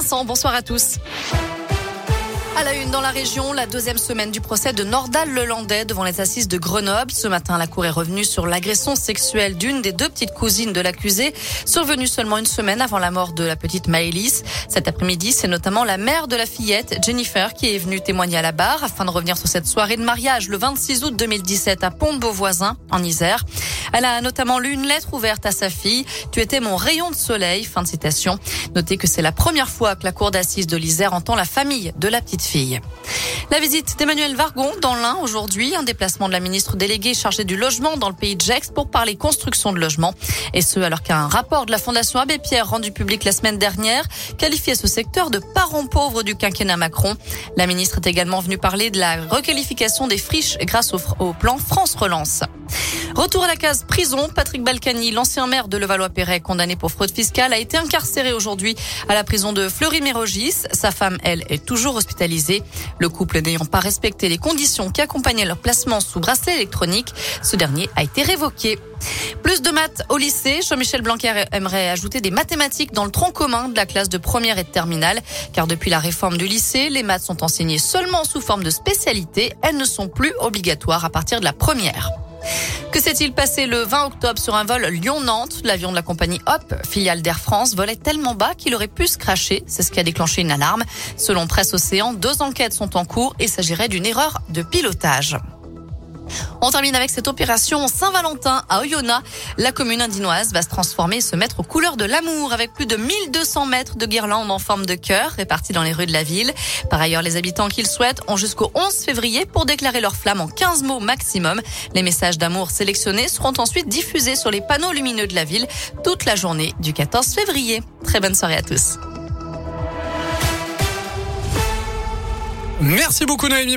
Vincent, bonsoir à tous. À la une dans la région, la deuxième semaine du procès de Nordal Lelandais devant les assises de Grenoble. Ce matin, la cour est revenue sur l'agression sexuelle d'une des deux petites cousines de l'accusé, survenue seulement une semaine avant la mort de la petite Maëlys. Cet après-midi, c'est notamment la mère de la fillette, Jennifer, qui est venue témoigner à la barre afin de revenir sur cette soirée de mariage le 26 août 2017 à Pont-de-Beauvoisin, en Isère. Elle a notamment lu une lettre ouverte à sa fille. Tu étais mon rayon de soleil. Fin de citation. Notez que c'est la première fois que la cour d'assises de l'Isère entend la famille de la petite fille. La visite d'Emmanuel Vargon dans l'Ain aujourd'hui, un déplacement de la ministre déléguée chargée du logement dans le pays de Gex pour parler construction de logements. Et ce, alors qu'un rapport de la Fondation Abbé Pierre rendu public la semaine dernière qualifiait ce secteur de parent pauvre du quinquennat Macron. La ministre est également venue parler de la requalification des friches grâce au, au plan France Relance. Retour à la case prison. Patrick Balkany, l'ancien maire de Levallois-Perret, condamné pour fraude fiscale, a été incarcéré aujourd'hui à la prison de Fleury-Mérogis. Sa femme, elle, est toujours hospitalisée. Le couple n'ayant pas respecté les conditions qui accompagnaient leur placement sous bracelet électronique, ce dernier a été révoqué. Plus de maths au lycée. Jean-Michel Blanquer aimerait ajouter des mathématiques dans le tronc commun de la classe de première et de terminale. Car depuis la réforme du lycée, les maths sont enseignées seulement sous forme de spécialité. Elles ne sont plus obligatoires à partir de la première. Que s'est-il passé le 20 octobre sur un vol Lyon-Nantes? L'avion de la compagnie Hop, filiale d'Air France, volait tellement bas qu'il aurait pu se cracher. C'est ce qui a déclenché une alarme. Selon Presse Océan, deux enquêtes sont en cours et s'agirait d'une erreur de pilotage. On termine avec cette opération Saint-Valentin à Oyonnax. La commune indinoise va se transformer et se mettre aux couleurs de l'amour avec plus de 1200 mètres de guirlandes en forme de cœur réparties dans les rues de la ville. Par ailleurs, les habitants qui le souhaitent ont jusqu'au 11 février pour déclarer leur flamme en 15 mots maximum. Les messages d'amour sélectionnés seront ensuite diffusés sur les panneaux lumineux de la ville toute la journée du 14 février. Très bonne soirée à tous. Merci beaucoup Naomi.